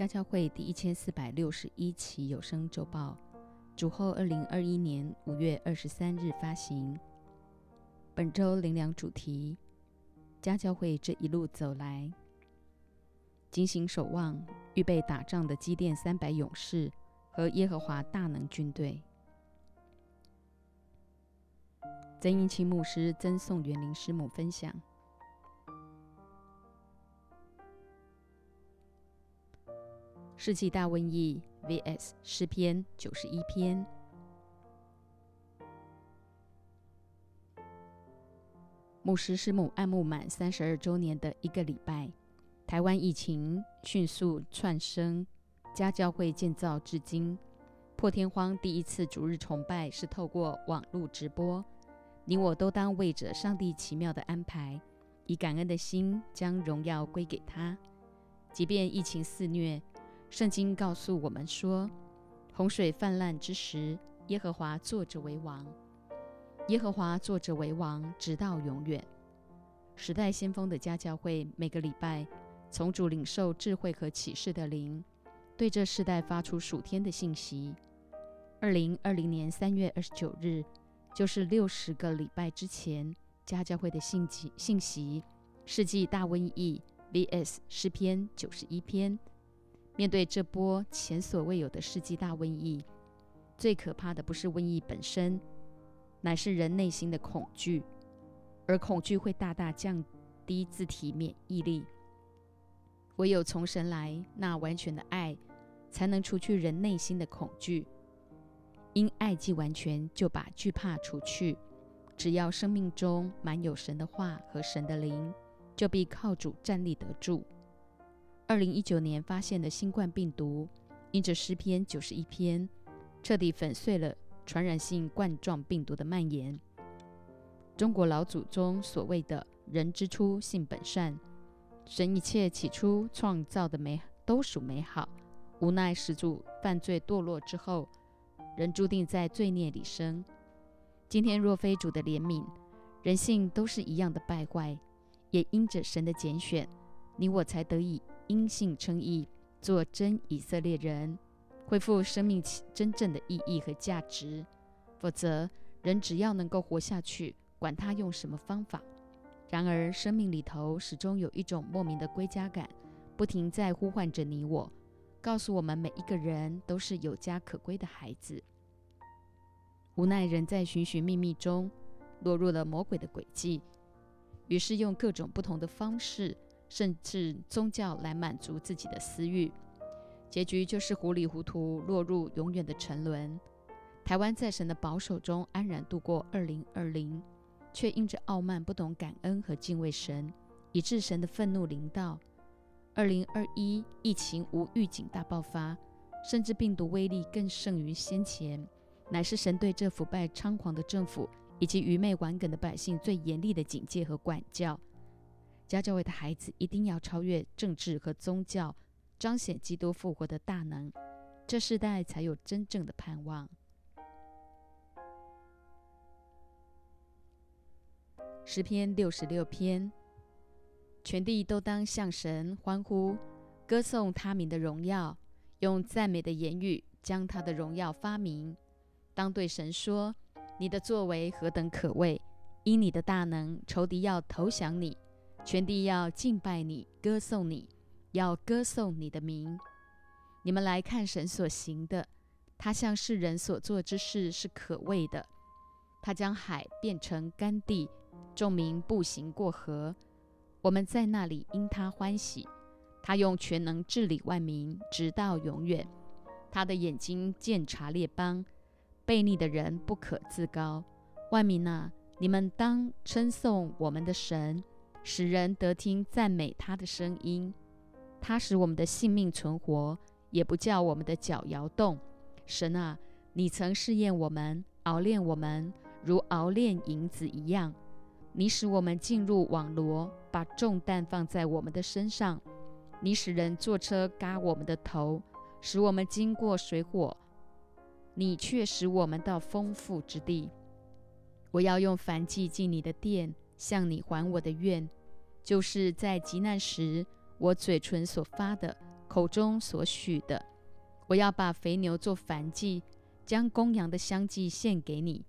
家教会第一千四百六十一期有声周报，主后二零二一年五月二十三日发行。本周灵粮主题：家教会这一路走来，警醒守望，预备打仗的基甸三百勇士和耶和华大能军队。曾英清牧师赠送园林师母分享。世纪大瘟疫 vs 诗篇九十一篇。牧师师母爱慕满三十二周年的一个礼拜，台湾疫情迅速窜升，家教会建造至今，破天荒第一次逐日崇拜是透过网络直播，你我都当为着上帝奇妙的安排，以感恩的心将荣耀归给他，即便疫情肆虐。圣经告诉我们说，洪水泛滥之时，耶和华坐着为王。耶和华坐着为王，直到永远。时代先锋的家教会每个礼拜从主领受智慧和启示的灵，对这世代发出属天的信息。二零二零年三月二十九日，就是六十个礼拜之前，家教会的信息信息：世纪大瘟疫 vs 诗篇九十一篇。面对这波前所未有的世纪大瘟疫，最可怕的不是瘟疫本身，乃是人内心的恐惧，而恐惧会大大降低自体免疫力。唯有从神来那完全的爱，才能除去人内心的恐惧。因爱既完全，就把惧怕除去。只要生命中满有神的话和神的灵，就必靠主站立得住。二零一九年发现的新冠病毒，因着诗篇九十一篇，彻底粉碎了传染性冠状病毒的蔓延。中国老祖宗所谓的“人之初，性本善”，神一切起初创造的美都属美好。无奈始祖犯罪堕落之后，人注定在罪孽里生。今天若非主的怜悯，人性都是一样的败坏。也因着神的拣选，你我才得以。因信称义，做真以色列人，恢复生命真正的意义和价值。否则，人只要能够活下去，管他用什么方法。然而，生命里头始终有一种莫名的归家感，不停在呼唤着你我，告诉我们每一个人都是有家可归的孩子。无奈人在寻寻觅觅中，落入了魔鬼的诡计，于是用各种不同的方式。甚至宗教来满足自己的私欲，结局就是糊里糊涂落入永远的沉沦。台湾在神的保守中安然度过二零二零，却因着傲慢不懂感恩和敬畏神，以致神的愤怒临到。二零二一疫情无预警大爆发，甚至病毒威力更胜于先前，乃是神对这腐败猖狂的政府以及愚昧顽梗的百姓最严厉的警戒和管教。家教会的孩子一定要超越政治和宗教，彰显基督复活的大能，这世代才有真正的盼望。诗篇六十六篇，全地都当向神欢呼，歌颂他名的荣耀，用赞美的言语将他的荣耀发明。当对神说：“你的作为何等可畏！因你的大能，仇敌要投降你。”全地要敬拜你，歌颂你，要歌颂你的名。你们来看神所行的，他向世人所做之事是可畏的。他将海变成干地，众民步行过河。我们在那里因他欢喜。他用全能治理万民，直到永远。他的眼睛鉴察列邦，悖逆的人不可自高。万民啊，你们当称颂我们的神。使人得听赞美他的声音，他使我们的性命存活，也不叫我们的脚摇动。神啊，你曾试验我们，熬炼我们，如熬炼银子一样。你使我们进入网罗，把重担放在我们的身上。你使人坐车嘎我们的头，使我们经过水火。你却使我们到丰富之地。我要用凡祭进你的殿。向你还我的愿，就是在极难时，我嘴唇所发的口中所许的。我要把肥牛做燔祭，将公羊的香祭献给你，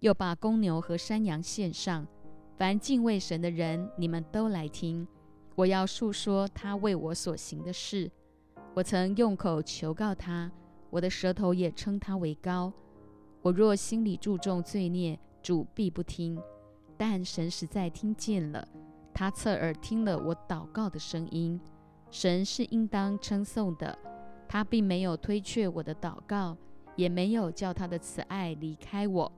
又把公牛和山羊献上。凡敬畏神的人，你们都来听。我要述说他为我所行的事。我曾用口求告他，我的舌头也称他为高。我若心里注重罪孽，主必不听。但神实在听见了，他侧耳听了我祷告的声音。神是应当称颂的。他并没有推却我的祷告，也没有叫他的慈爱离开我。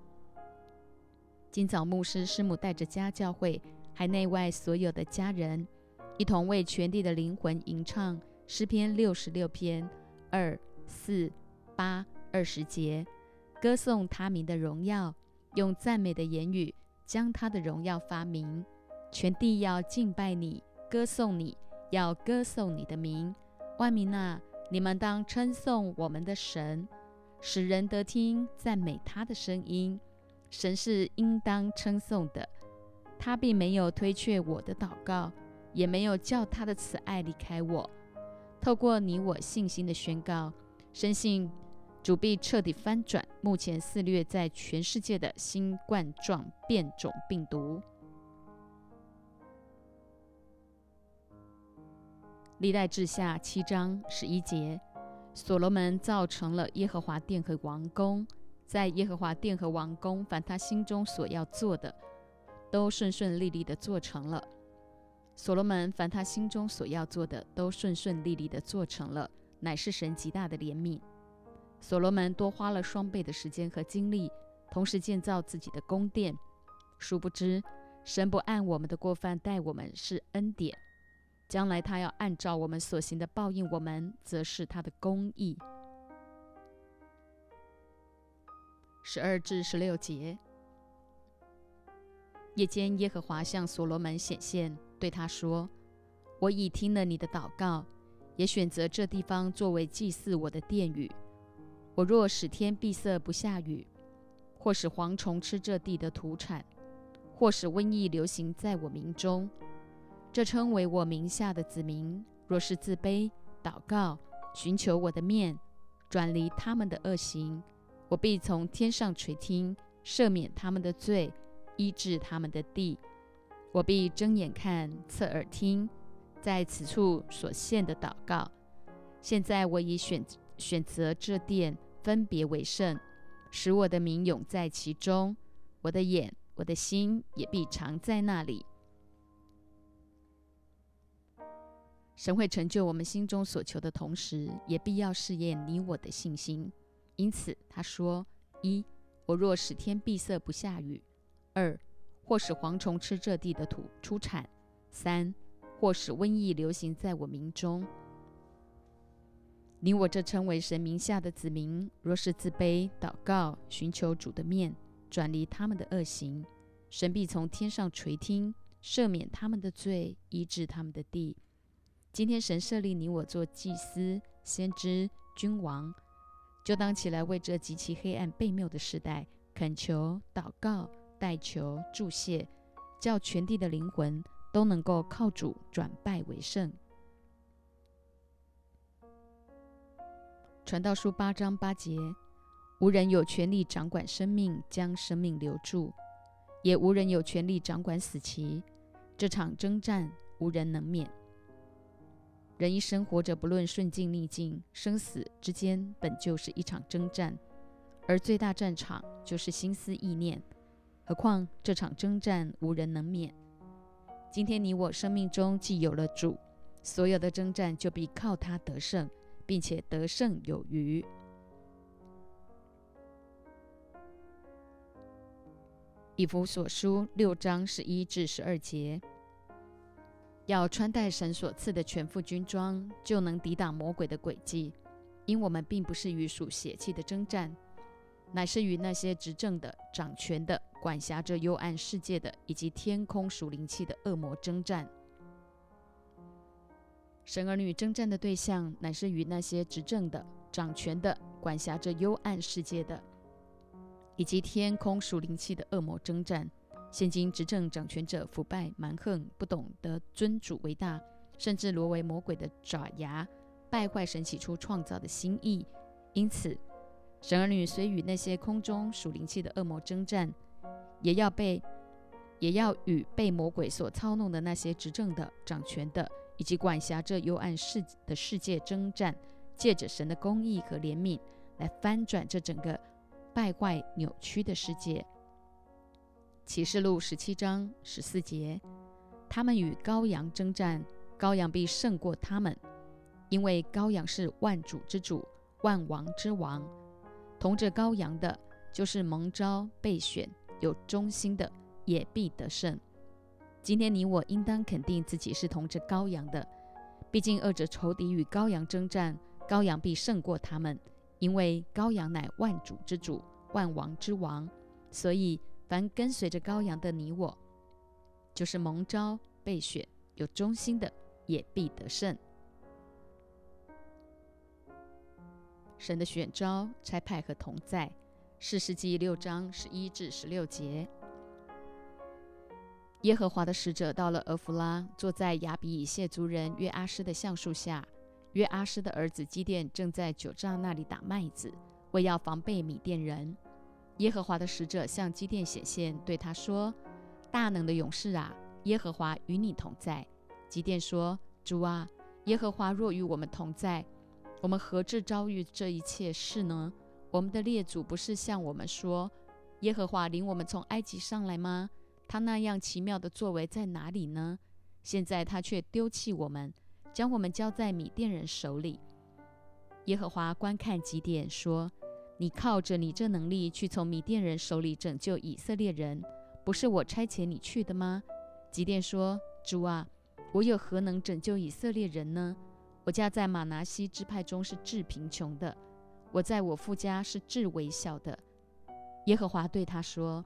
今早牧师师母带着家教会海内外所有的家人，一同为全地的灵魂吟唱诗篇六十六篇二四八二十节，歌颂他名的荣耀，用赞美的言语将他的荣耀发明。全地要敬拜你，歌颂你，要歌颂你的名，万民啊！你们当称颂我们的神，使人得听赞美他的声音。神是应当称颂的，他并没有推却我的祷告，也没有叫他的慈爱离开我。透过你我信心的宣告，深信主必彻底翻转目前肆虐在全世界的新冠状变种病毒。历代志下七章十一节，所罗门造成了耶和华殿和王宫，在耶和华殿和王宫，凡他心中所要做的，都顺顺利利的做成了。所罗门凡他心中所要做的，都顺顺利利的做成了，乃是神极大的怜悯。所罗门多花了双倍的时间和精力，同时建造自己的宫殿。殊不知，神不按我们的过犯待我们，是恩典。将来他要按照我们所行的报应我们，则是他的公义。十二至十六节，夜间耶和华向所罗门显现，对他说：“我已听了你的祷告，也选择这地方作为祭祀我的殿宇。我若使天闭塞不下雨，或使蝗虫吃这地的土产，或使瘟疫流行在我民中。”这称为我名下的子民，若是自卑、祷告、寻求我的面，转离他们的恶行，我必从天上垂听，赦免他们的罪，医治他们的地。我必睁眼看，侧耳听，在此处所献的祷告。现在我已选选择这殿，分别为圣，使我的名永在其中。我的眼、我的心也必常在那里。神会成就我们心中所求的同时，也必要试验你我的信心。因此，他说：一，我若使天闭塞不下雨；二，或使蝗虫吃这地的土出产；三，或使瘟疫流行在我民中。你我这称为神名下的子民，若是自卑、祷告、寻求主的面，转离他们的恶行，神必从天上垂听，赦免他们的罪，医治他们的地。今天神设立你我做祭司、先知、君王，就当起来为这极其黑暗悖谬的时代恳求、祷告、代求、祝谢，叫全地的灵魂都能够靠主转败为胜。传道书八章八节：无人有权利掌管生命，将生命留住；也无人有权利掌管死期。这场征战，无人能免。人一生活着，不论顺境逆境，生死之间本就是一场征战，而最大战场就是心思意念。何况这场征战无人能免。今天你我生命中既有了主，所有的征战就必靠他得胜，并且得胜有余。以弗所书六章十一至十二节。要穿戴神所赐的全副军装，就能抵挡魔鬼的诡计。因我们并不是与属血气的征战，乃是与那些执政的、掌权的、管辖着幽暗世界的，以及天空属灵气的恶魔征战。神儿女征战的对象，乃是与那些执政的、掌权的、管辖着幽暗世界的，以及天空属灵气的恶魔征战。现今执政掌权者腐败蛮横，不懂得尊主为大，甚至沦为魔鬼的爪牙，败坏神起初创造的心意。因此，神儿女虽与那些空中属灵气的恶魔征战，也要被，也要与被魔鬼所操弄的那些执政的、掌权的，以及管辖这幽暗世的世界征战，借着神的公义和怜悯，来翻转这整个败坏扭曲的世界。启示录十七章十四节，他们与羔羊征战，羔羊必胜过他们，因为羔羊是万主之主。万王之王，同着羔羊的，就是蒙召备选有忠心的，也必得胜。今天你我应当肯定自己是同着羔羊的，毕竟二者仇敌与羔羊征战，羔羊必胜过他们，因为羔羊乃万主之主，万王之王。所以，凡跟随着羔羊的你我，就是蒙召备选有忠心的，也必得胜。神的选召、差派和同在，四世纪六章十一至十六节。耶和华的使者到了俄弗拉，坐在亚比以谢族人约阿施的橡树下。约阿施的儿子基甸正在酒榨那里打麦子，为要防备米甸人。耶和华的使者向基甸显现，对他说：“大能的勇士啊，耶和华与你同在。”基甸说：“主啊，耶和华若与我们同在。”我们何至遭遇这一切事呢？我们的列祖不是向我们说，耶和华领我们从埃及上来吗？他那样奇妙的作为在哪里呢？现在他却丢弃我们，将我们交在米甸人手里。耶和华观看几点，说：“你靠着你这能力去从米甸人手里拯救以色列人，不是我差遣你去的吗？”几点说：“主啊，我有何能拯救以色列人呢？”我家在马拿西支派中是至贫穷的，我在我父家是至微小的。耶和华对他说：“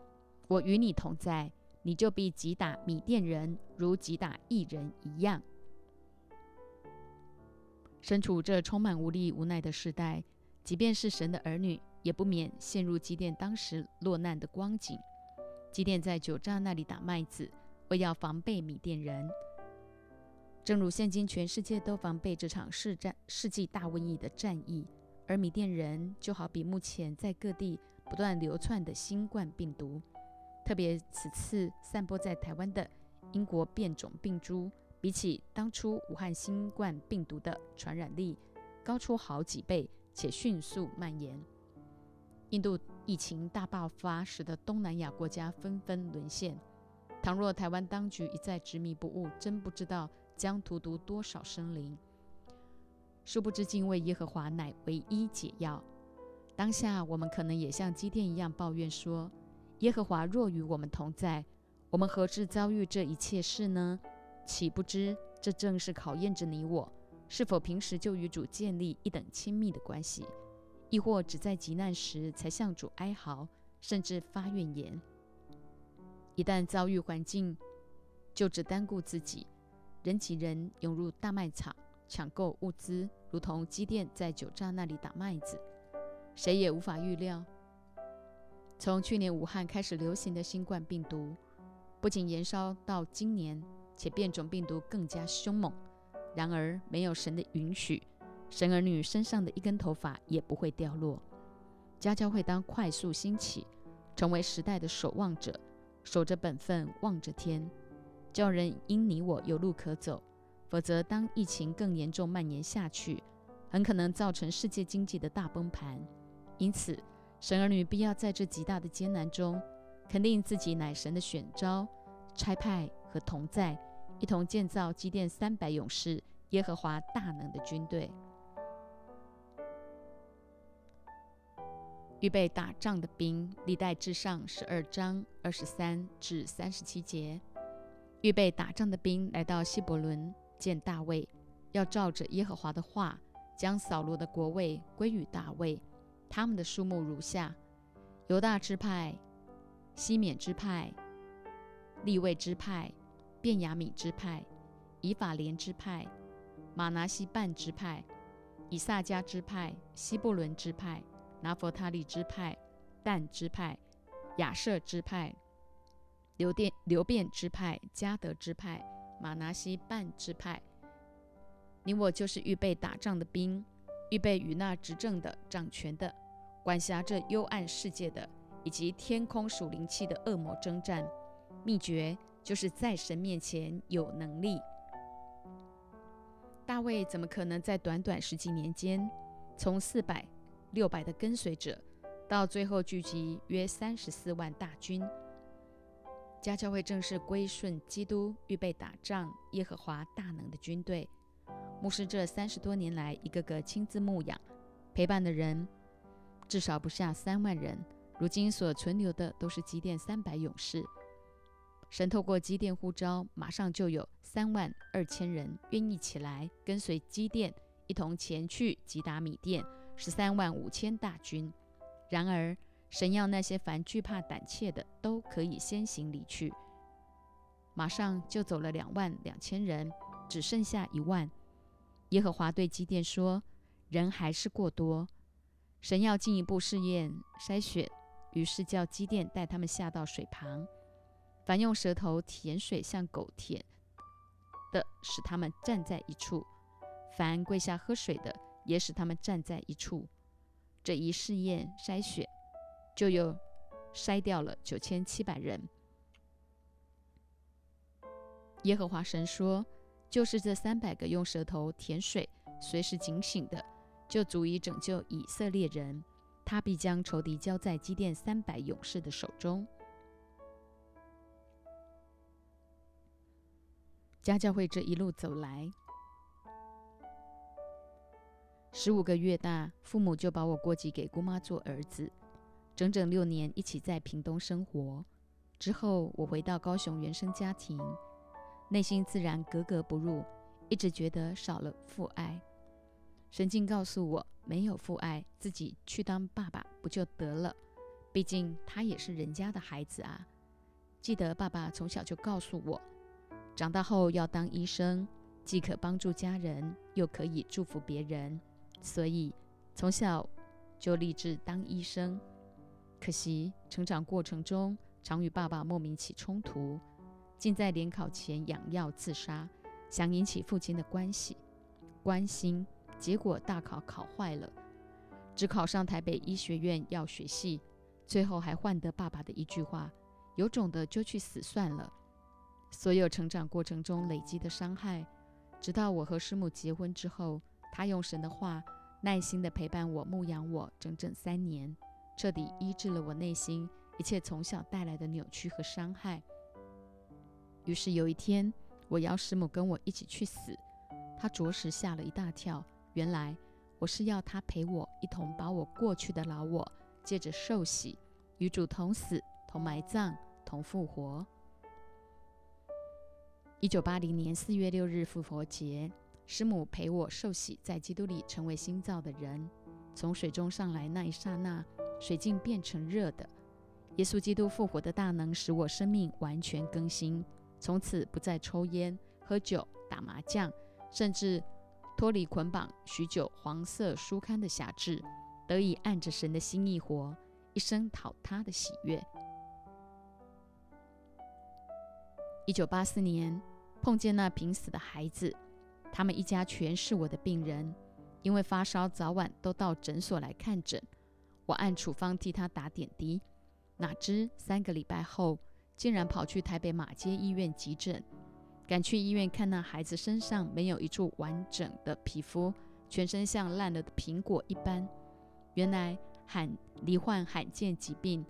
我与你同在，你就必击打米甸人，如击打异人一样。”身处这充满无力无奈的时代，即便是神的儿女，也不免陷入基甸当时落难的光景。基甸在酒榨那里打麦子，为要防备米甸人。正如现今全世界都防备这场世战世纪大瘟疫的战役，而米甸人就好比目前在各地不断流窜的新冠病毒，特别此次散播在台湾的英国变种病株，比起当初武汉新冠病毒的传染力高出好几倍，且迅速蔓延。印度疫情大爆发，使得东南亚国家纷纷沦陷。倘若台湾当局一再执迷不悟，真不知道。将荼毒多少生灵？殊不知敬畏耶和华乃唯一解药。当下我们可能也像基甸一样抱怨说：“耶和华若与我们同在，我们何至遭遇这一切事呢？岂不知这正是考验着你我，是否平时就与主建立一等亲密的关系，亦或只在急难时才向主哀嚎，甚至发怨言？一旦遭遇环境，就只单顾自己。”人挤人涌入大卖场抢购物资，如同机电在酒榨那里打麦子，谁也无法预料。从去年武汉开始流行的新冠病毒，不仅延烧到今年，且变种病毒更加凶猛。然而，没有神的允许，神儿女身上的一根头发也不会掉落。家教会当快速兴起，成为时代的守望者，守着本分，望着天。叫人因你我有路可走，否则当疫情更严重蔓延下去，很可能造成世界经济的大崩盘。因此，神儿女必要在这极大的艰难中，肯定自己乃神的选召、差派和同在，一同建造基甸三百勇士、耶和华大能的军队，预备打仗的兵。历代至上十二章二十三至三十七节。预备打仗的兵来到希伯伦见大卫，要照着耶和华的话，将扫罗的国位归于大卫。他们的数目如下：犹大支派、西缅支派、利未支派、便雅悯支派、以法莲支派、马拿西半支派、以萨迦支派、西伯伦支派、拿佛他利支派、但支派、亚舍支派。流变流变支派、加德支派、马拿西半支派、你我就是预备打仗的兵，预备与那执政的、掌权的、管辖这幽暗世界的，以及天空属灵气的恶魔征战。秘诀就是在神面前有能力。大卫怎么可能在短短十几年间，从四百、六百的跟随者，到最后聚集约三十四万大军？家教会正式归顺基督，预备打仗耶和华大能的军队。牧师这三十多年来，一个个亲自牧养、陪伴的人，至少不下三万人。如今所存留的都是积电三百勇士。神透过积电呼召，马上就有三万二千人愿意起来跟随积电，一同前去击打米甸十三万五千大军。然而，神要那些凡惧怕胆怯的，都可以先行离去。马上就走了两万两千人，只剩下一万。耶和华对基甸说：“人还是过多，神要进一步试验筛选，于是叫基甸带他们下到水旁，凡用舌头舔水像狗舔的，使他们站在一处；凡跪下喝水的，也使他们站在一处。这一试验筛选，就又筛掉了九千七百人。”耶和华神说。就是这三百个用舌头舔水、随时警醒的，就足以拯救以色列人。他必将仇敌交在基甸三百勇士的手中。家教会这一路走来，十五个月大，父母就把我过继给姑妈做儿子，整整六年一起在屏东生活。之后，我回到高雄原生家庭。内心自然格格不入，一直觉得少了父爱。神经告诉我，没有父爱，自己去当爸爸不就得了？毕竟他也是人家的孩子啊。记得爸爸从小就告诉我，长大后要当医生，既可帮助家人，又可以祝福别人。所以从小就立志当医生。可惜成长过程中，常与爸爸莫名起冲突。竟在联考前养药自杀，想引起父亲的关系关心，结果大考考坏了，只考上台北医学院药学系，最后还换得爸爸的一句话：“有种的就去死算了。”所有成长过程中累积的伤害，直到我和师母结婚之后，他用神的话耐心地陪伴我、牧养我整整三年，彻底医治了我内心一切从小带来的扭曲和伤害。于是有一天，我邀师母跟我一起去死，她着实吓了一大跳。原来我是要她陪我一同把我过去的老我，借着受洗，与主同死、同埋葬、同复活。一九八零年四月六日复活节，师母陪我受洗，在基督里成为新造的人。从水中上来那一刹那，水竟变成热的。耶稣基督复活的大能，使我生命完全更新。从此不再抽烟、喝酒、打麻将，甚至脱离捆绑许久黄色书刊的辖制，得以按着神的心意活，一生讨他的喜悦。一九八四年，碰见那濒死的孩子，他们一家全是我的病人，因为发烧，早晚都到诊所来看诊。我按处方替他打点滴，哪知三个礼拜后。竟然跑去台北马街医院急诊，赶去医院看那孩子身上没有一处完整的皮肤，全身像烂了的苹果一般。原来罕罹患罕见疾病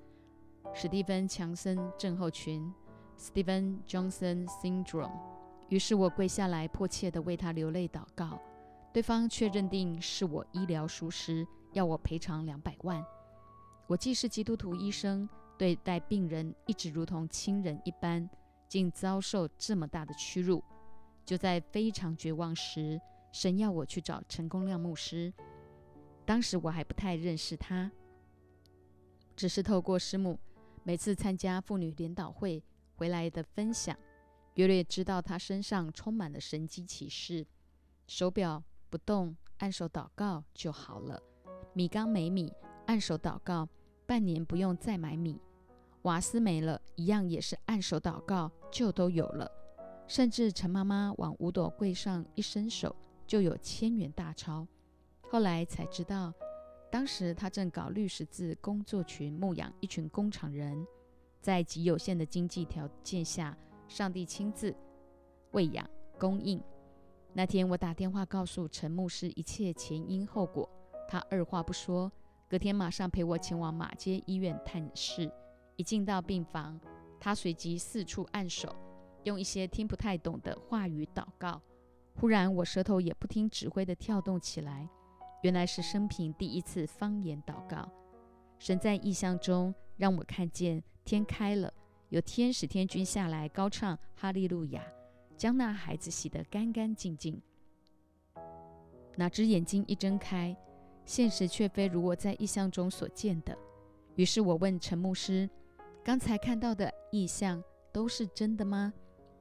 史蒂芬强森症候群 （Stephen Johnson Syndrome）。于是我跪下来，迫切地为他流泪祷告。对方却认定是我医疗疏失，要我赔偿两百万。我既是基督徒医生。对待病人一直如同亲人一般，竟遭受这么大的屈辱。就在非常绝望时，神要我去找陈功亮牧师。当时我还不太认识他，只是透过师母每次参加妇女联导会回来的分享，约略知道他身上充满了神机启示。手表不动，按手祷告就好了；米缸没米，按手祷告。半年不用再买米，瓦斯没了，一样也是按手祷告就都有了。甚至陈妈妈往五朵柜上一伸手，就有千元大钞。后来才知道，当时他正搞绿十字工作群，牧养一群工厂人，在极有限的经济条件下，上帝亲自喂养供应。那天我打电话告诉陈牧师一切前因后果，他二话不说，隔天马上陪我前往马街医院探视。一进到病房，他随即四处按手，用一些听不太懂的话语祷告。忽然，我舌头也不听指挥地跳动起来。原来是生平第一次方言祷告，神在异象中让我看见天开了，有天使天君下来高唱哈利路亚，将那孩子洗得干干净净。哪知眼睛一睁开，现实却非如我在意象中所见的。于是我问陈牧师：“刚才看到的意象都是真的吗？”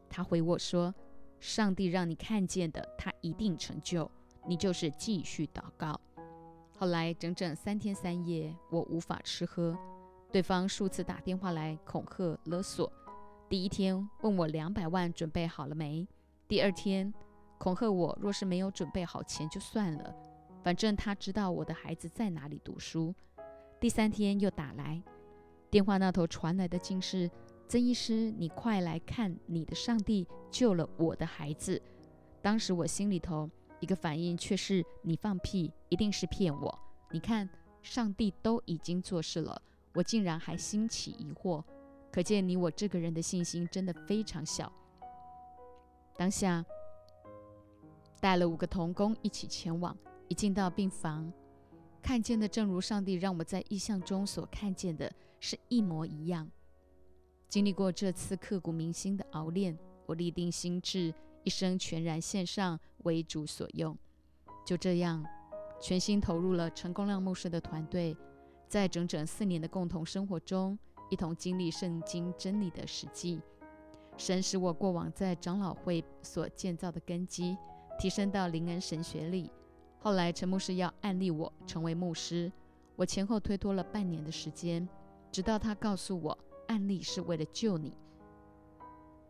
他回我说：“上帝让你看见的，他一定成就。”你就是继续祷告。后来整整三天三夜，我无法吃喝，对方数次打电话来恐吓勒索。第一天问我两百万准备好了没，第二天恐吓我若是没有准备好钱就算了，反正他知道我的孩子在哪里读书。第三天又打来，电话那头传来的竟是曾医师，你快来看，你的上帝救了我的孩子。当时我心里头。一个反应却是你放屁，一定是骗我。你看，上帝都已经做事了，我竟然还兴起疑惑，可见你我这个人的信心真的非常小。当下带了五个童工一起前往，一进到病房，看见的正如上帝让我在意象中所看见的是一模一样。经历过这次刻骨铭心的熬炼，我立定心志。一生全然献上，为主所用。就这样，全心投入了陈功亮牧师的团队，在整整四年的共同生活中，一同经历圣经真理的实际。神使我过往在长老会所建造的根基，提升到灵恩神学里。后来陈牧师要案例我成为牧师，我前后推脱了半年的时间，直到他告诉我，案例是为了救你。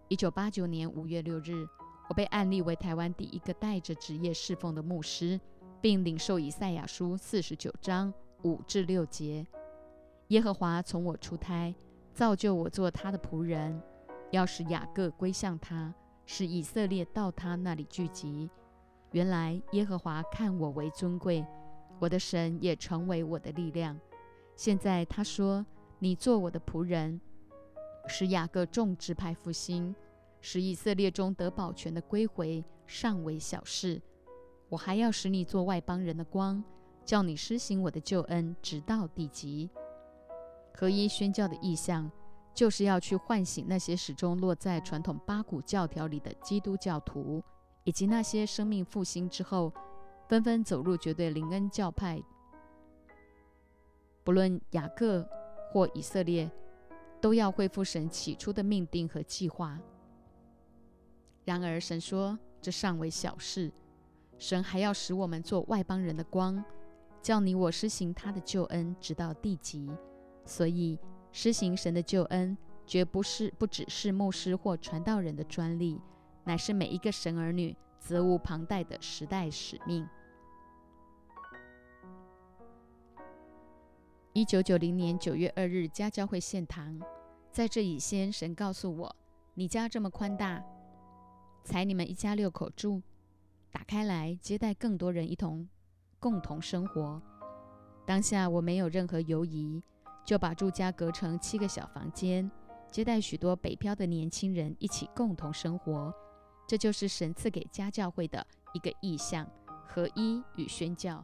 一九八九年五月六日。我被案例为台湾第一个带着职业侍奉的牧师，并领受以赛亚书四十九章五至六节。耶和华从我出胎，造就我做他的仆人，要使雅各归向他，使以色列到他那里聚集。原来耶和华看我为尊贵，我的神也成为我的力量。现在他说：“你做我的仆人，使雅各众支派复兴。”使以色列中得保全的归回尚为小事，我还要使你做外邦人的光，叫你施行我的救恩，直到地极。合一宣教的意向，就是要去唤醒那些始终落在传统八股教条里的基督教徒，以及那些生命复兴之后纷纷走入绝对灵恩教派。不论雅各或以色列，都要恢复神起初的命定和计划。然而，神说这尚为小事，神还要使我们做外邦人的光，叫你我施行他的救恩，直到地极。所以，施行神的救恩，绝不是不只是牧师或传道人的专利，乃是每一个神儿女责无旁贷的时代使命。一九九零年九月二日，家教会献堂，在这以先，神告诉我：你家这么宽大。才你们一家六口住，打开来接待更多人一同共同生活。当下我没有任何犹疑，就把住家隔成七个小房间，接待许多北漂的年轻人一起共同生活。这就是神赐给家教会的一个意象：合一与宣教，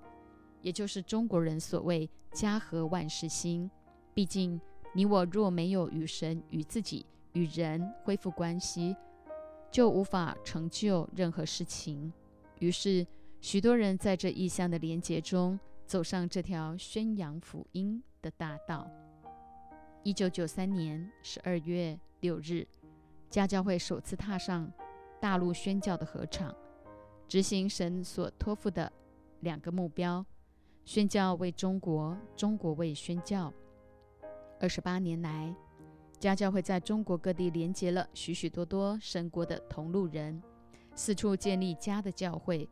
也就是中国人所谓“家和万事兴”。毕竟你我若没有与神、与自己、与人恢复关系，就无法成就任何事情。于是，许多人在这意象的连结中，走上这条宣扬福音的大道。一九九三年十二月六日，家教会首次踏上大陆宣教的合场，执行神所托付的两个目标：宣教为中国，中国为宣教。二十八年来。家教会在中国各地连接了许许多多神国的同路人，四处建立家的教会，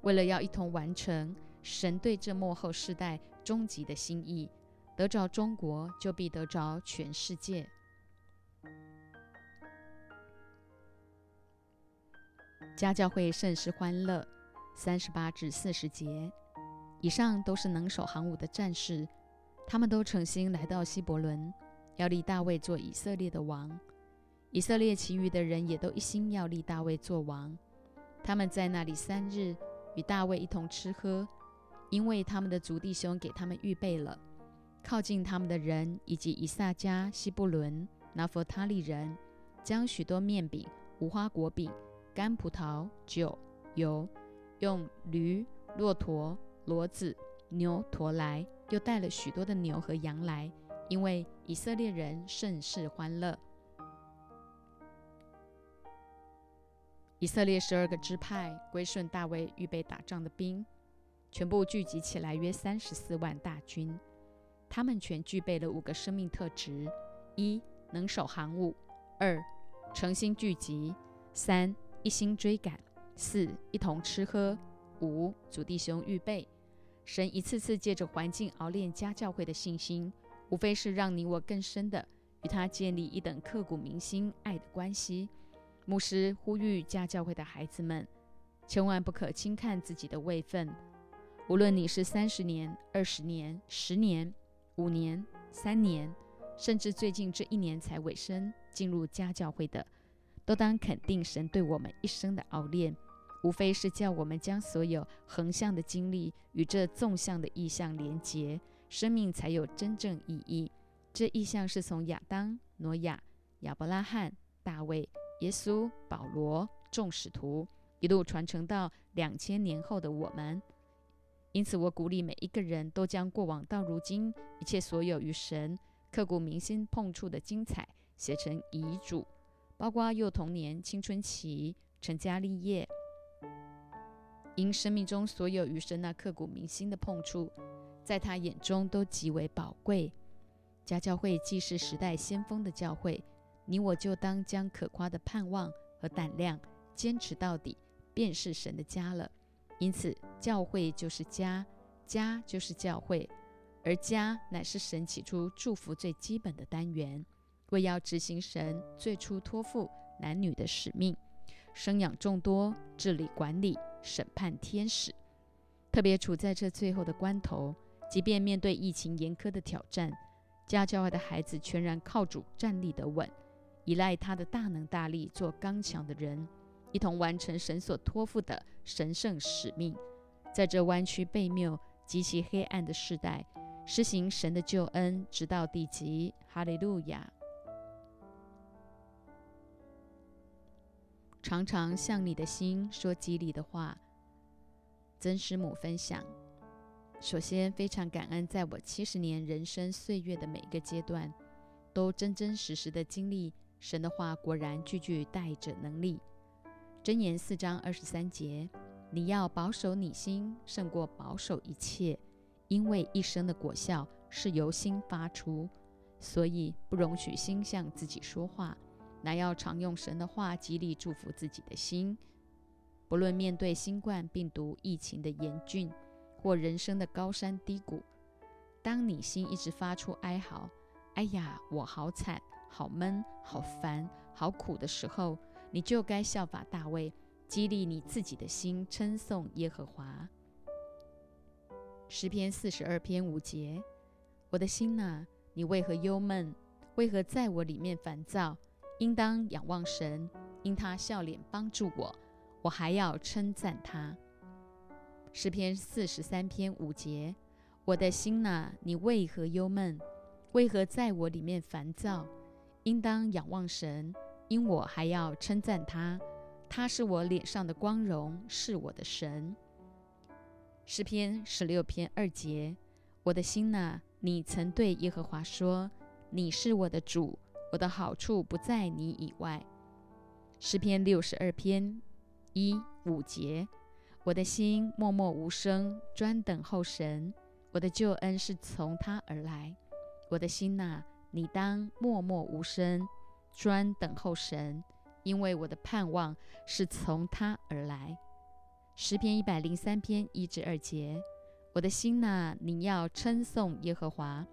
为了要一同完成神对这幕后世代终极的心意，得着中国，就必得着全世界。家教会甚是欢乐，三十八至四十节，以上都是能手行武的战士，他们都诚心来到希伯伦，要立大卫做以色列的王。以色列其余的人也都一心要立大卫做王。他们在那里三日，与大卫一同吃喝，因为他们的族弟兄给他们预备了。靠近他们的人以及以撒加、希布伦、拿佛他利人，将许多面饼、无花果饼。干葡萄酒油，用驴、骆驼、骡子、牛驮来，又带了许多的牛和羊来，因为以色列人甚是欢乐。以色列十二个支派归顺大卫预备打仗的兵，全部聚集起来约三十四万大军。他们全具备了五个生命特质：一、能守行伍；二、诚心聚集；三、一心追赶，四一同吃喝，五主弟兄预备。神一次次借着环境熬练家教会的信心，无非是让你我更深的与他建立一等刻骨铭心爱的关系。牧师呼吁家教会的孩子们，千万不可轻看自己的位分。无论你是三十年、二十年、十年、五年、三年，甚至最近这一年才尾声进入家教会的。都当肯定神对我们一生的熬炼，无非是叫我们将所有横向的经历与这纵向的意象连结，生命才有真正意义。这意象是从亚当、挪亚、亚伯拉罕、大卫、耶稣、保罗众使徒一路传承到两千年后的我们。因此，我鼓励每一个人都将过往到如今一切所有与神刻骨铭心碰触的精彩写成遗嘱。包括幼童年、青春期、成家立业，因生命中所有与神那刻骨铭心的碰触，在他眼中都极为宝贵。家教会既是时代先锋的教会，你我就当将可夸的盼望和胆量坚持到底，便是神的家了。因此，教会就是家，家就是教会，而家乃是神起初祝福最基本的单元。为要执行神最初托付男女的使命，生养众多，治理管理，审判天使。特别处在这最后的关头，即便面对疫情严苛的挑战，家教外的孩子全然靠主站立得稳，依赖他的大能大力，做刚强的人，一同完成神所托付的神圣使命。在这弯曲背谬、极其黑暗的时代，施行神的救恩，直到地极。哈利路亚。常常向你的心说激励的话。曾师母分享：首先，非常感恩，在我七十年人生岁月的每个阶段，都真真实实的经历神的话，果然句句带着能力。箴言四章二十三节：你要保守你心，胜过保守一切，因为一生的果效是由心发出，所以不容许心向自己说话。乃要常用神的话激励祝福自己的心，不论面对新冠病毒疫情的严峻，或人生的高山低谷，当你心一直发出哀嚎“哎呀，我好惨、好闷、好烦、好苦”的时候，你就该效法大卫，激励你自己的心，称颂耶和华。诗篇四十二篇五节：我的心呐，你为何忧闷？为何在我里面烦躁？应当仰望神，因他笑脸帮助我，我还要称赞他。诗篇四十三篇五节：我的心呐，你为何忧闷？为何在我里面烦躁？应当仰望神，因我还要称赞他。他是我脸上的光荣，是我的神。诗篇十六篇二节：我的心呐，你曾对耶和华说：“你是我的主。”我的好处不在你以外。诗篇六十二篇一五节，我的心默默无声，专等候神。我的救恩是从他而来。我的心呐，你当默默无声，专等候神，因为我的盼望是从他而来。诗篇一百零三篇一至二节：我的心呐，你要称颂耶和华；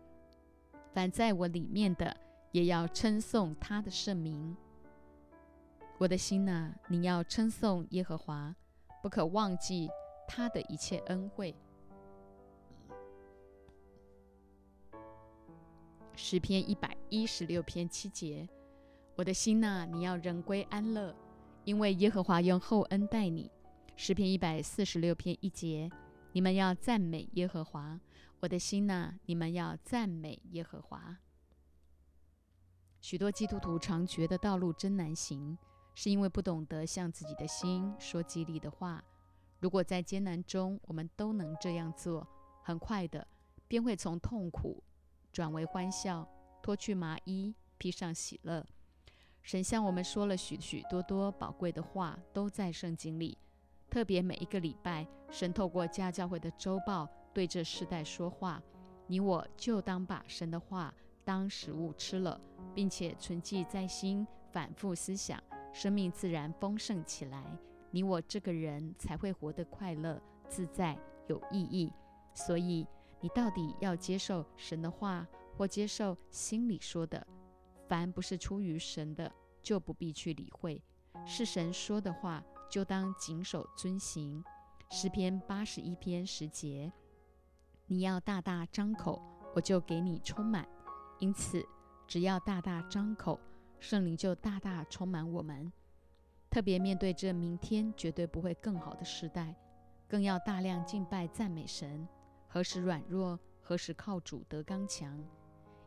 凡在我里面的，也要称颂他的圣名。我的心呐，你要称颂耶和华，不可忘记他的一切恩惠。诗篇一百一十六篇七节：我的心呐，你要人归安乐，因为耶和华用厚恩待你。诗篇一百四十六篇一节：你们要赞美耶和华，我的心呐，你们要赞美耶和华。许多基督徒常觉得道路真难行，是因为不懂得向自己的心说激励的话。如果在艰难中我们都能这样做，很快的便会从痛苦转为欢笑，脱去麻衣，披上喜乐。神向我们说了许许多多宝贵的话，都在圣经里。特别每一个礼拜，神透过家教会的周报对这世代说话，你我就当把神的话当食物吃了，并且存记在心，反复思想，生命自然丰盛起来。你我这个人才会活得快乐、自在、有意义。所以，你到底要接受神的话，或接受心里说的？凡不是出于神的，就不必去理会。是神说的话。就当谨守遵行。诗篇八十一篇十节，你要大大张口，我就给你充满。因此，只要大大张口，圣灵就大大充满我们。特别面对这明天绝对不会更好的时代，更要大量敬拜赞美神。何时软弱，何时靠主得刚强。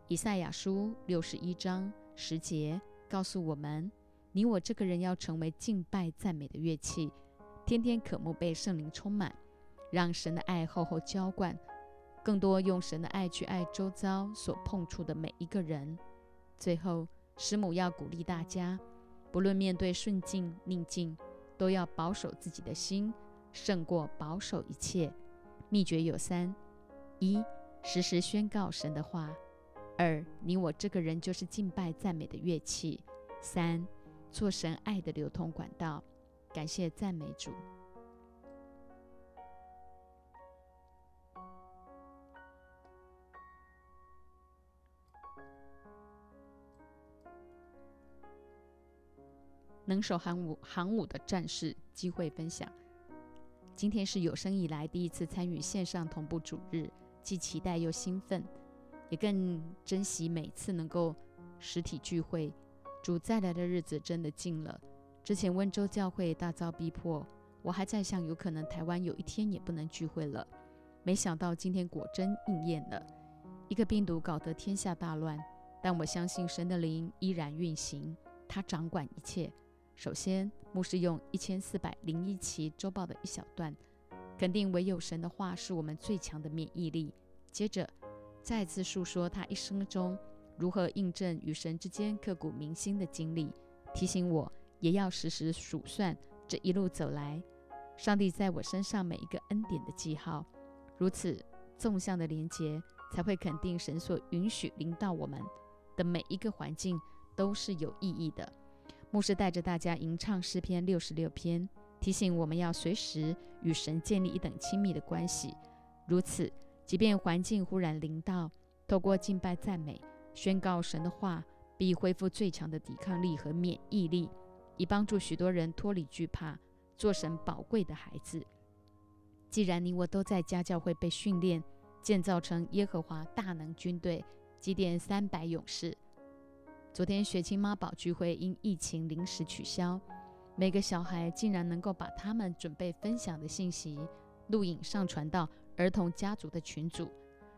以赛亚书六十一章十节告诉我们。你我这个人要成为敬拜赞美的乐器，天天渴慕被圣灵充满，让神的爱厚厚浇灌，更多用神的爱去爱周遭所碰触的每一个人。最后，师母要鼓励大家，不论面对顺境逆境，都要保守自己的心，胜过保守一切。秘诀有三：一、时时宣告神的话；二、你我这个人就是敬拜赞美的乐器；三。做神爱的流通管道，感谢赞美主。能手航母航母的战士机会分享。今天是有生以来第一次参与线上同步主日，既期待又兴奋，也更珍惜每次能够实体聚会。主再来的日子真的近了。之前温州教会大遭逼迫，我还在想，有可能台湾有一天也不能聚会了。没想到今天果真应验了。一个病毒搞得天下大乱，但我相信神的灵依然运行，他掌管一切。首先，牧师用一千四百零一期周报的一小段，肯定唯有神的话是我们最强的免疫力。接着，再次述说他一生中。如何印证与神之间刻骨铭心的经历，提醒我也要时时数算这一路走来，上帝在我身上每一个恩典的记号。如此纵向的连结，才会肯定神所允许临到我们的每一个环境都是有意义的。牧师带着大家吟唱诗篇六十六篇，提醒我们要随时与神建立一等亲密的关系。如此，即便环境忽然临到，透过敬拜赞美。宣告神的话，必恢复最强的抵抗力和免疫力，以帮助许多人脱离惧怕，做神宝贵的孩子。既然你我都在家教会被训练，建造成耶和华大能军队，祭奠三百勇士。昨天雪清妈宝聚会因疫情临时取消，每个小孩竟然能够把他们准备分享的信息录影上传到儿童家族的群组。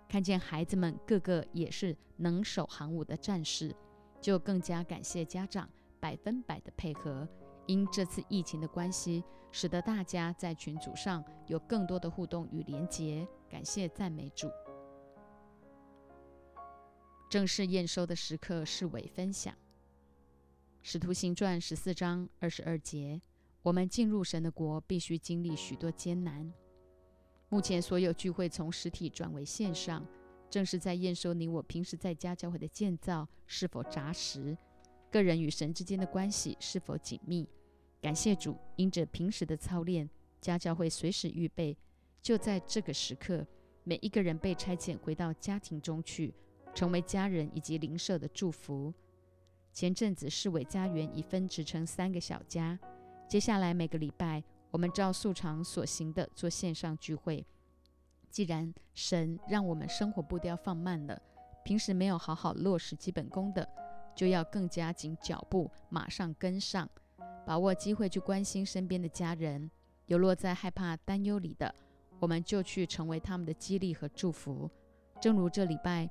看见孩子们个个也是能手行武的战士，就更加感谢家长百分百的配合。因这次疫情的关系，使得大家在群组上有更多的互动与连结。感谢赞美主。正式验收的时刻是伪分享。使徒行传十四章二十二节，我们进入神的国，必须经历许多艰难。目前所有聚会从实体转为线上，正是在验收你我平时在家教会的建造是否扎实，个人与神之间的关系是否紧密。感谢主，因着平时的操练，家教会随时预备，就在这个时刻，每一个人被差遣回到家庭中去，成为家人以及邻舍的祝福。前阵子市委家园已分职成三个小家，接下来每个礼拜，我们照素常所行的做线上聚会。既然神让我们生活步调放慢了，平时没有好好落实基本功的，就要更加紧脚步，马上跟上，把握机会去关心身边的家人。有落在害怕、担忧里的，我们就去成为他们的激励和祝福。正如这礼拜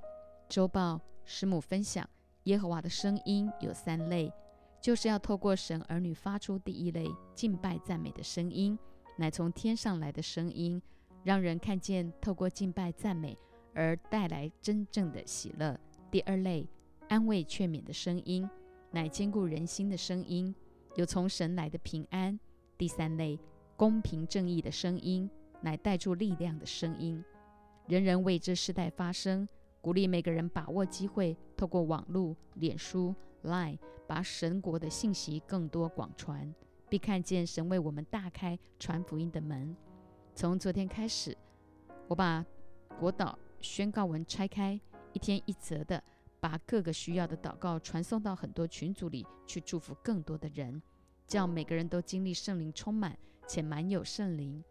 周报师母分享，耶和华的声音有三类，就是要透过神儿女发出第一类敬拜赞美的声音，乃从天上来的声音。让人看见透过敬拜赞美而带来真正的喜乐。第二类安慰劝勉的声音，乃坚固人心的声音，有从神来的平安。第三类公平正义的声音，乃带出力量的声音。人人为这世代发声，鼓励每个人把握机会，透过网络、脸书、Line，把神国的信息更多广传，并看见神为我们大开传福音的门。从昨天开始，我把国祷宣告文拆开，一天一则的，把各个需要的祷告传送到很多群组里去，祝福更多的人，叫每个人都经历圣灵充满且满有圣灵，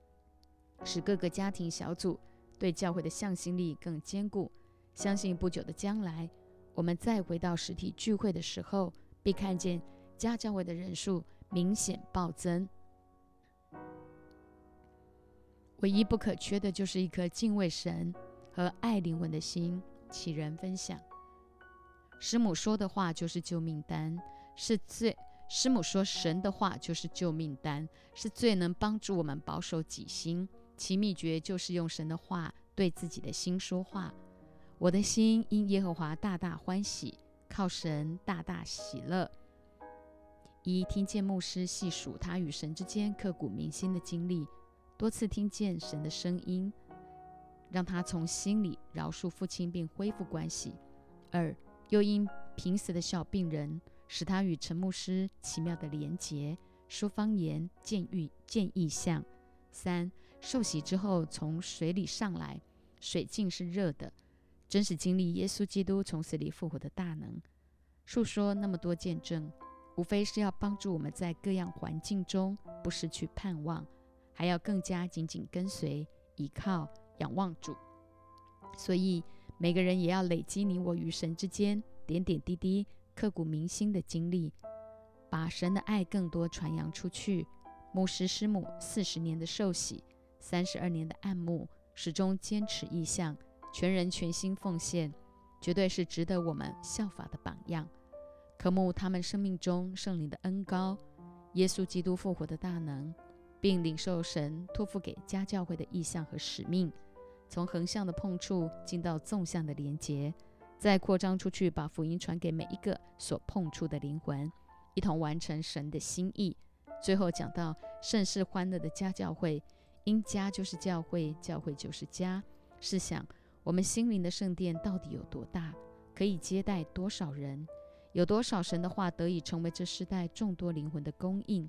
使各个家庭小组对教会的向心力更坚固。相信不久的将来，我们再回到实体聚会的时候，必看见家教会的人数明显暴增。唯一不可缺的就是一颗敬畏神和爱灵魂的心。启人分享，师母说的话就是救命丹，是最师母说神的话就是救命丹，是最能帮助我们保守己心。其秘诀就是用神的话对自己的心说话。我的心因耶和华大大欢喜，靠神大大喜乐。一听见牧师细数他与神之间刻骨铭心的经历。多次听见神的声音，让他从心里饶恕父亲并恢复关系；二，又因濒死的小病人，使他与陈牧师奇妙的连结，说方言、见遇、见异象；三，受洗之后从水里上来，水竟是热的，真实经历耶稣基督从死里复活的大能。述说那么多见证，无非是要帮助我们在各样环境中不失去盼望。还要更加紧紧跟随、依靠、仰望主，所以每个人也要累积你我与神之间点点滴滴、刻骨铭心的经历，把神的爱更多传扬出去。牧师师母四十年的受洗，三十二年的暗牧，始终坚持意向，全人全心奉献，绝对是值得我们效法的榜样。渴慕他们生命中圣灵的恩高，耶稣基督复活的大能。并领受神托付给家教会的意向和使命，从横向的碰触进到纵向的连结，再扩张出去，把福音传给每一个所碰触的灵魂，一同完成神的心意。最后讲到盛世欢乐的家教会，因家就是教会，教会就是家。试想，我们心灵的圣殿到底有多大，可以接待多少人？有多少神的话得以成为这世代众多灵魂的供应？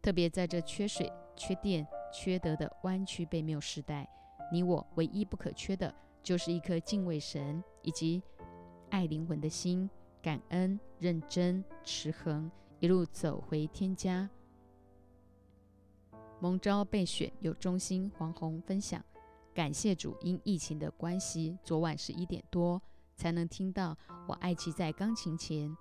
特别在这缺水。缺电、缺德的弯曲被谬时代，你我唯一不可缺的，就是一颗敬畏神以及爱灵魂的心，感恩、认真、持恒，一路走回天家。蒙召备选有中心黄宏分享，感谢主，因疫情的关系，昨晚十一点多才能听到我爱妻在钢琴前，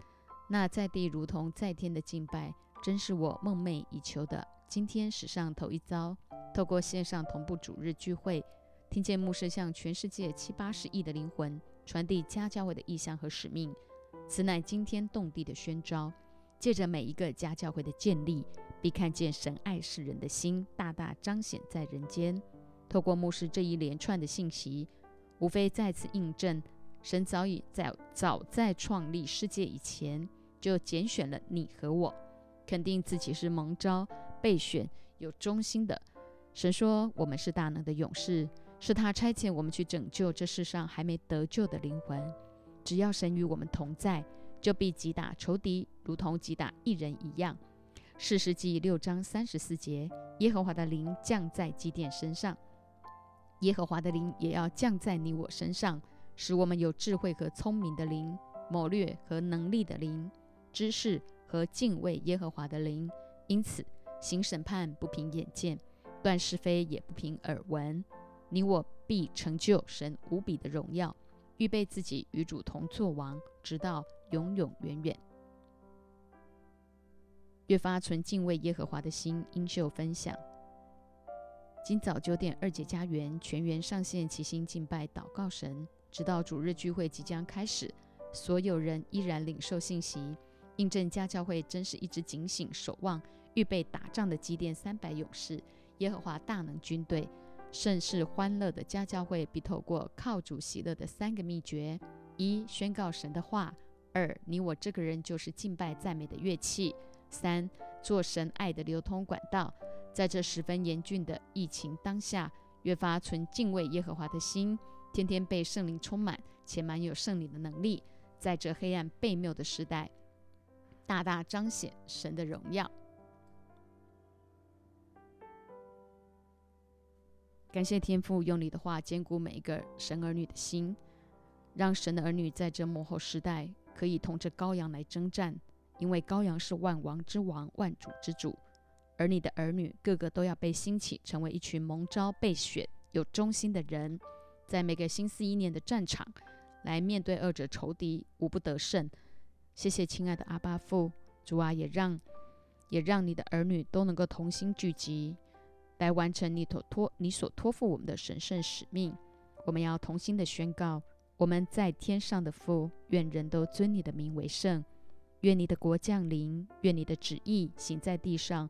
那在地如同在天的敬拜，真是我梦寐以求的。今天史上头一遭，透过线上同步主日聚会，听见牧师向全世界七八十亿的灵魂传递家教会的意向和使命，此乃惊天动地的宣召。借着每一个家教会的建立，必看见神爱世人的心大大彰显在人间。透过牧师这一连串的信息，无非再次印证，神早已在早在创立世界以前，就拣选了你和我，肯定自己是蒙召。备选有忠心的神说：“我们是大能的勇士，是他差遣我们去拯救这世上还没得救的灵魂。只要神与我们同在，就必击打仇敌，如同击打一人一样。四世纪六章三十四节，耶和华的灵降在基甸身上，耶和华的灵也要降在你我身上，使我们有智慧和聪明的灵，谋略和能力的灵，知识和敬畏耶和华的灵。因此，行审判不凭眼见，断是非也不凭耳闻。你我必成就神无比的荣耀，预备自己与主同作王，直到永永远远。越发存敬畏耶和华的心，英秀分享。今早九点，二姐家园全员上线齐心敬拜祷告神，直到主日聚会即将开始，所有人依然领受信息，印证家教会真是一直警醒守望、预备打仗的基甸三百勇士，耶和华大能军队，甚是欢乐的家教会，必透过靠主喜乐的三个秘诀：一、宣告神的话；二、你我这个人就是敬拜赞美的乐器。三做神爱的流通管道，在这十分严峻的疫情当下，越发存敬畏耶和华的心，天天被圣灵充满，且满有圣灵的能力，在这黑暗悖谬的时代，大大彰显神的荣耀。感谢天父用你的话坚固每一个神儿女的心，让神的儿女在这幕后时代可以同着羔羊来征战。因为羔羊是万王之王、万主之主，而你的儿女个个都要被兴起，成为一群蒙召、被选、有忠心的人，在每个新四一年的战场来面对二者仇敌，无不得胜。谢谢亲爱的阿巴父主啊，也让也让你的儿女都能够同心聚集，来完成你所托你所托付我们的神圣使命。我们要同心的宣告：我们在天上的父，愿人都尊你的名为圣。愿你的国降临，愿你的旨意行在地上，